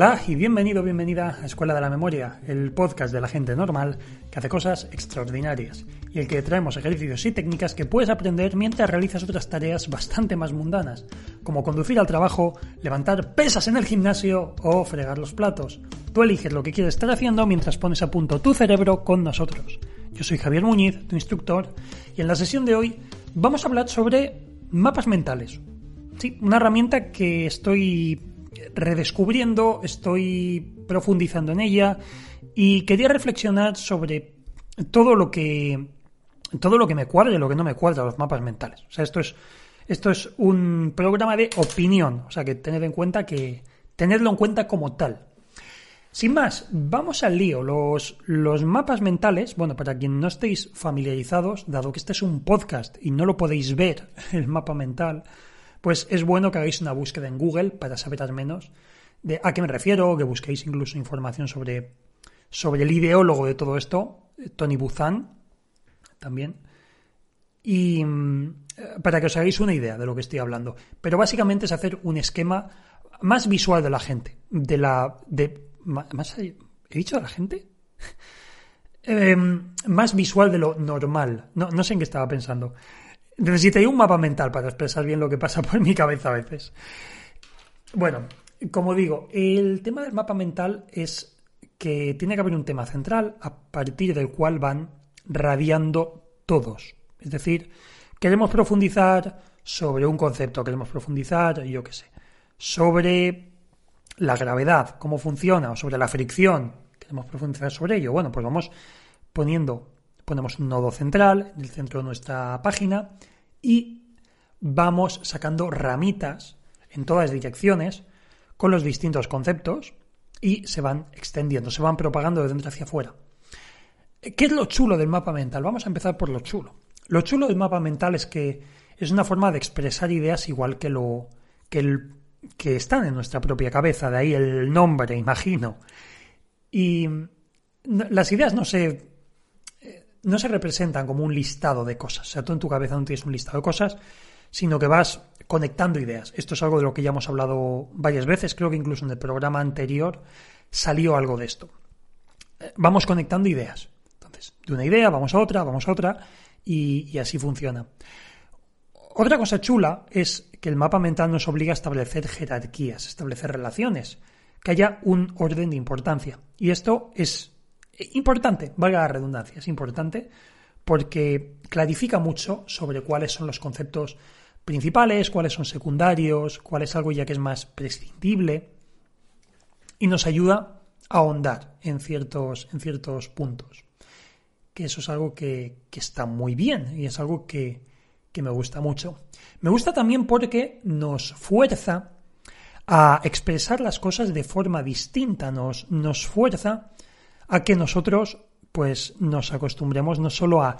Hola y bienvenido, bienvenida a Escuela de la Memoria, el podcast de la gente normal que hace cosas extraordinarias y el que traemos ejercicios y técnicas que puedes aprender mientras realizas otras tareas bastante más mundanas, como conducir al trabajo, levantar pesas en el gimnasio o fregar los platos. Tú eliges lo que quieres estar haciendo mientras pones a punto tu cerebro con nosotros. Yo soy Javier Muñiz, tu instructor, y en la sesión de hoy vamos a hablar sobre mapas mentales. Sí, una herramienta que estoy redescubriendo, estoy profundizando en ella y quería reflexionar sobre todo lo que todo lo que me cuadra y lo que no me cuadra los mapas mentales. O sea, esto es esto es un programa de opinión, o sea, que tened en cuenta que tenedlo en cuenta como tal. Sin más, vamos al lío. Los, los mapas mentales, bueno, para quien no estéis familiarizados, dado que este es un podcast y no lo podéis ver, el mapa mental, pues es bueno que hagáis una búsqueda en Google para saber al menos de a qué me refiero, que busquéis incluso información sobre, sobre el ideólogo de todo esto, Tony Buzan, también, y mm, para que os hagáis una idea de lo que estoy hablando. Pero básicamente es hacer un esquema más visual de la gente, de la... De, más, ¿He dicho de la gente? Em, más visual de lo normal. No, no sé en qué estaba pensando. Necesitaría un mapa mental para expresar bien lo que pasa por mi cabeza a veces. Bueno, como digo, el tema del mapa mental es que tiene que haber un tema central a partir del cual van radiando todos. Es decir, queremos profundizar sobre un concepto, queremos profundizar, yo qué sé, sobre la gravedad, cómo funciona, o sobre la fricción, queremos profundizar sobre ello. Bueno, pues vamos poniendo ponemos un nodo central en el centro de nuestra página y vamos sacando ramitas en todas direcciones con los distintos conceptos y se van extendiendo, se van propagando de dentro hacia afuera. ¿Qué es lo chulo del mapa mental? Vamos a empezar por lo chulo. Lo chulo del mapa mental es que es una forma de expresar ideas igual que lo que, el, que están en nuestra propia cabeza, de ahí el nombre, imagino. Y las ideas no se no se representan como un listado de cosas. O sea, tú en tu cabeza no tienes un listado de cosas, sino que vas conectando ideas. Esto es algo de lo que ya hemos hablado varias veces. Creo que incluso en el programa anterior salió algo de esto. Eh, vamos conectando ideas. Entonces, de una idea vamos a otra, vamos a otra, y, y así funciona. Otra cosa chula es que el mapa mental nos obliga a establecer jerarquías, establecer relaciones, que haya un orden de importancia. Y esto es importante, valga la redundancia, es importante porque clarifica mucho sobre cuáles son los conceptos principales, cuáles son secundarios, cuál es algo ya que es más prescindible y nos ayuda a ahondar en ciertos, en ciertos puntos. Que eso es algo que, está muy bien y es algo que, que me gusta mucho. Me gusta también porque nos fuerza a expresar las cosas de forma distinta, nos, nos fuerza que nosotros pues nos acostumbremos no solo a,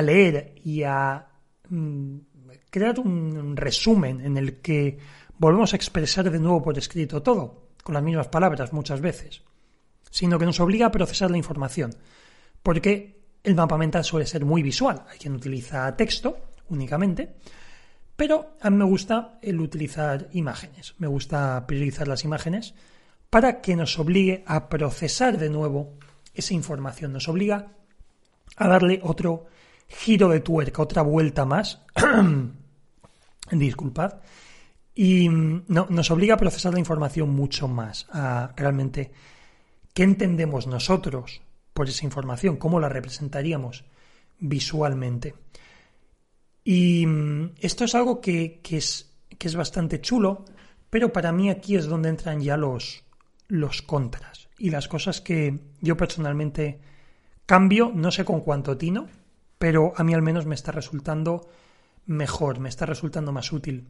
leer y a mm, crear un resumen en el que volvemos a expresar de nuevo por escrito todo, con las mismas palabras muchas veces, sino que nos obliga a procesar la información, porque el mapa mental suele ser muy visual, hay quien utiliza texto únicamente, pero a mí me gusta el utilizar imágenes, me gusta priorizar las imágenes para que nos obligue a procesar de nuevo esa información. Nos obliga a darle otro giro de tuerca, otra vuelta más. Disculpad. Y mm, no, nos obliga a procesar la información mucho más, realmente qué entendemos nosotros por esa información, cómo la representaríamos visualmente. Y mm, esto es algo que, es, bastante chulo, pero para mí aquí es donde entran ya los contras y las cosas que yo personalmente cambio, no sé con cuánto tino, pero a mí al menos me está resultando mejor, me está resultando más útil.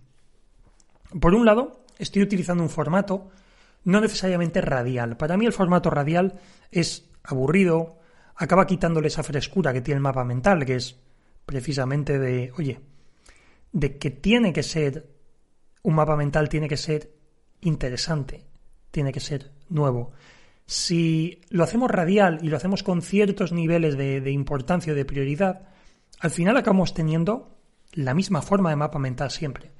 Por un lado, estoy utilizando un formato no necesariamente radial. Para mí el formato radial es aburrido, acaba quitándole esa frescura que tiene el mapa mental, que es precisamente de, oye, de que tiene que ser, un mapa mental tiene que ser interesante, tiene que ser nuevo. Si lo hacemos radial y lo hacemos con ciertos niveles de, importancia o de prioridad, al final acabamos teniendo la misma forma de mapa mental siempre.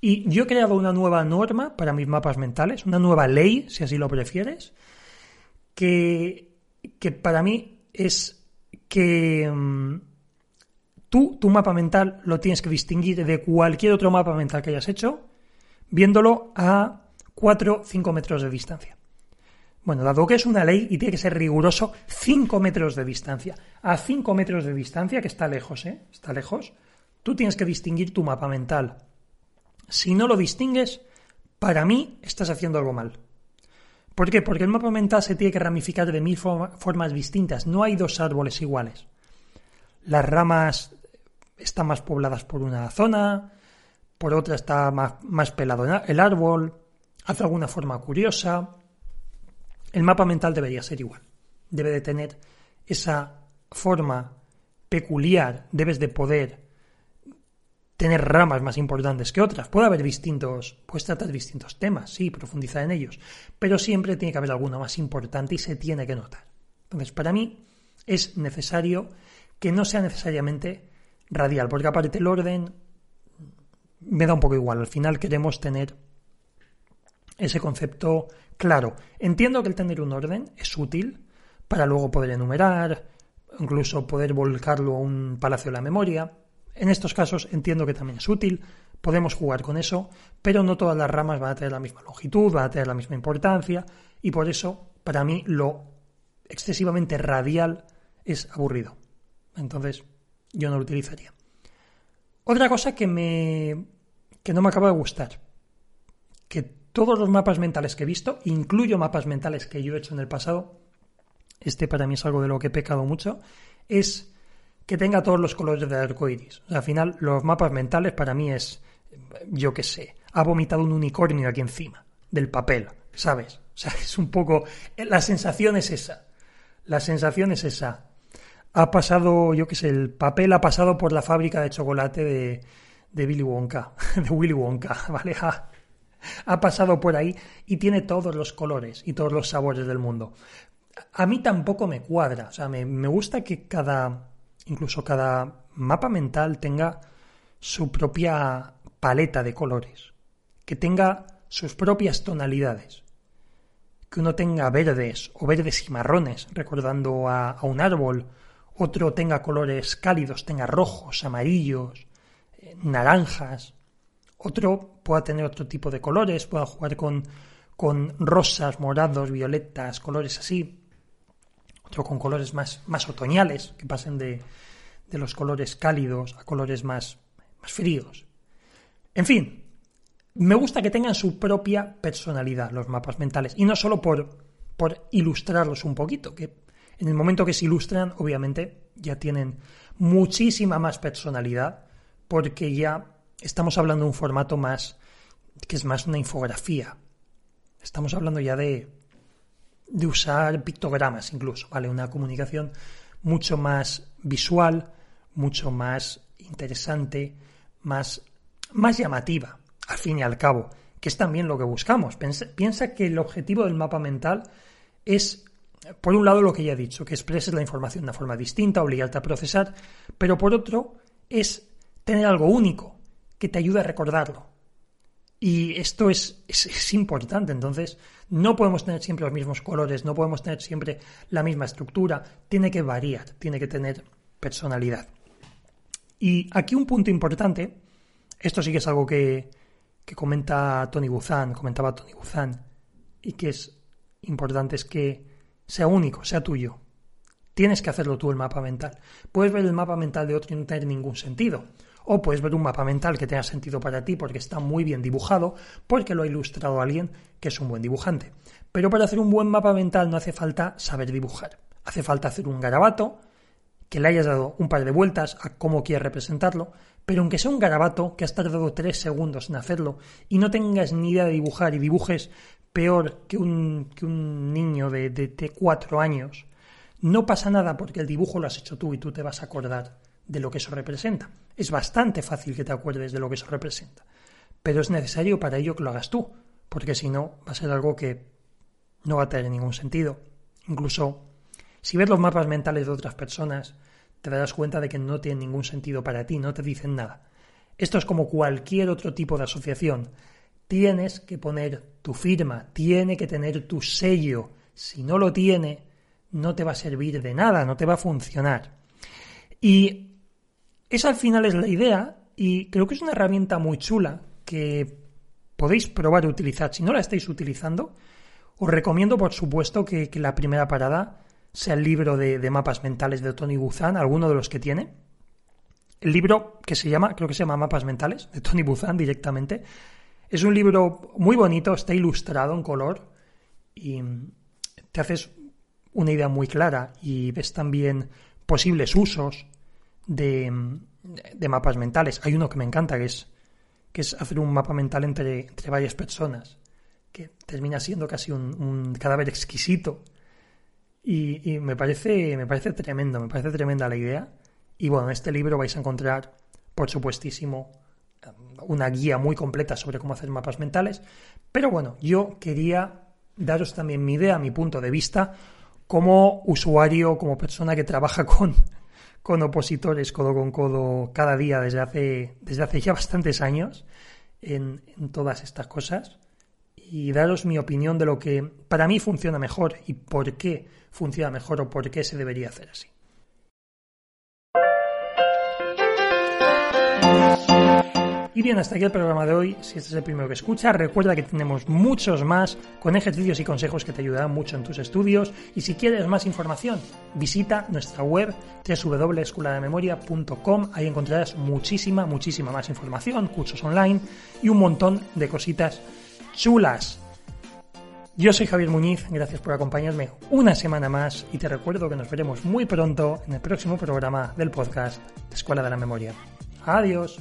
Y yo he creado una nueva norma para mis mapas mentales, una nueva ley, si así lo prefieres, que, para mí es que mm, tú, tu mapa mental, lo tienes que distinguir de cualquier otro mapa mental que hayas hecho, viéndolo a 4 5 metros de distancia. Bueno, dado que es una ley y tiene que ser riguroso, 5 metros de distancia. A 5 metros de distancia, que está lejos, ¿eh? Está lejos. Tú tienes que distinguir tu mapa mental. Si no lo distingues, para mí estás haciendo algo mal. ¿Por qué? Porque el mapa mental se tiene que ramificar de mil formas distintas. No hay dos árboles iguales. Las ramas están más pobladas por una zona, por otra está más, más pelado el árbol, hace alguna forma curiosa. El mapa mental debería ser igual. Debe de tener esa forma peculiar, debes de poder tener ramas más importantes que otras. Puede haber distintos, puedes tratar distintos temas, sí, profundizar en ellos, pero siempre tiene que haber alguno más importante y se tiene que notar. Entonces, para mí es necesario que no sea necesariamente radial, porque aparte el orden me da un poco igual. Al final queremos tener ese concepto claro. Entiendo que el tener un orden es útil para luego poder enumerar, incluso poder volcarlo a un palacio de la memoria. En estos casos entiendo que también es útil, podemos jugar con eso, pero no todas las ramas van a tener la misma longitud, van a tener la misma importancia, y por eso, para mí, lo excesivamente radial es aburrido. Entonces, yo no lo utilizaría. Otra cosa que me que no me acaba de gustar, que todos los mapas mentales que he visto, incluyo mapas mentales que yo he hecho en el pasado, este para mí es algo de lo que he pecado mucho, es que tenga todos los colores del arco iris. al final, los mapas mentales para mí es, yo qué sé, ha vomitado un unicornio aquí encima, del papel, ¿sabes? O sea, es un poco. La sensación es esa. La sensación es esa. Ha pasado, yo qué sé, el papel ha pasado por la fábrica de chocolate de, de Billy Wonka, de Willy Wonka, ¿vale? Ha pasado por ahí y tiene todos los colores y todos los sabores del mundo. A mí tampoco me cuadra, o sea, me, gusta que cada, incluso cada mapa mental tenga su propia paleta de colores, que tenga sus propias tonalidades, que uno tenga verdes o verdes y marrones, recordando a, a un árbol, otro tenga colores cálidos, tenga rojos, amarillos, eh, naranjas, otro pueda tener otro tipo de colores, pueda jugar con, con rosas, morados, violetas, colores así, otro con colores más, más otoñales, que pasen de, de los colores cálidos a colores más, más fríos. En fin, me gusta que tengan su propia personalidad los mapas mentales, y no solo por, por ilustrarlos un poquito, que en el momento que se ilustran, obviamente, ya tienen muchísima más personalidad, porque ya estamos hablando de un formato más que es más una infografía. Estamos hablando ya de de usar pictogramas incluso, ¿vale? Una comunicación mucho más visual, mucho más interesante, más, más llamativa, al fin y al cabo, que es también lo que buscamos. Piensa, que el objetivo del mapa mental es, por un lado, lo que ya he dicho, que expreses la información de una forma distinta, obligarte a procesar, pero por otro, es tener algo único, que te ayude a recordarlo. Y esto es, es, importante, entonces no podemos tener siempre los mismos colores, no podemos tener siempre la misma estructura, tiene que variar, tiene que tener personalidad. Y aquí un punto importante, esto sí que es algo que, que comenta Tony Buzan, comentaba Tony Buzan, y que es importante, es que sea único, sea tuyo. Tienes que hacerlo tú el mapa mental. Puedes ver el mapa mental de otro y no tener ningún sentido. O puedes ver un mapa mental que tenga sentido para ti porque está muy bien dibujado, porque lo ha ilustrado alguien que es un buen dibujante. Pero para hacer un buen mapa mental no hace falta saber dibujar. Hace falta hacer un garabato, que le hayas dado un par de vueltas a cómo quieres representarlo, pero aunque sea un garabato que has tardado tres segundos en hacerlo y no tengas ni idea de dibujar y dibujes peor que un, niño de, de cuatro años, no pasa nada porque el dibujo lo has hecho tú y tú te vas a acordar de lo que eso representa. Es bastante fácil que te acuerdes de lo que eso representa, pero es necesario para ello que lo hagas tú, porque si no va a ser algo que no va a tener ningún sentido. Incluso si ves los mapas mentales de otras personas, te darás cuenta de que no tienen ningún sentido para ti, no te dicen nada. Esto es como cualquier otro tipo de asociación. Tienes que poner tu firma, tiene que tener tu sello. Si no lo tiene, no te va a servir de nada, no te va a funcionar. Y esa al final es la idea y creo que es una herramienta muy chula que podéis probar a utilizar. Si no la estáis utilizando, os recomiendo por supuesto que, la primera parada sea el libro de, de, mapas mentales de Tony Buzan, alguno de los que tiene. El libro que se llama, creo que se llama Mapas Mentales, de Tony Buzan directamente. Es un libro muy bonito, está ilustrado en color y te haces una idea muy clara y ves también posibles usos de, mapas mentales. Hay uno que me encanta, que es, que es hacer un mapa mental entre, entre varias personas, que termina siendo casi un, cadáver exquisito. Y, me, parece, me parece tremendo, me parece tremenda la idea. Y bueno, en este libro vais a encontrar, por supuestísimo, una guía muy completa sobre cómo hacer mapas mentales. Pero bueno, yo quería daros también mi idea, mi punto de vista, como usuario, como persona que trabaja con, con opositores codo con codo cada día desde hace, desde hace ya bastantes años en, en todas estas cosas y daros mi opinión de lo que para mí funciona mejor y por qué funciona mejor o por qué se debería hacer así. Y bien, hasta aquí el programa de hoy. Si este es el primero que escucha, recuerda que tenemos muchos más con ejercicios y consejos que te ayudarán mucho en tus estudios. Y si quieres más información, visita nuestra web www.escueladememoria.com. Ahí encontrarás muchísima, muchísima más información, cursos online y un montón de cositas chulas. Yo soy Javier Muñiz, gracias por acompañarme una semana más y te recuerdo que nos veremos muy pronto en el próximo programa del podcast Escuela de la Memoria. Adiós.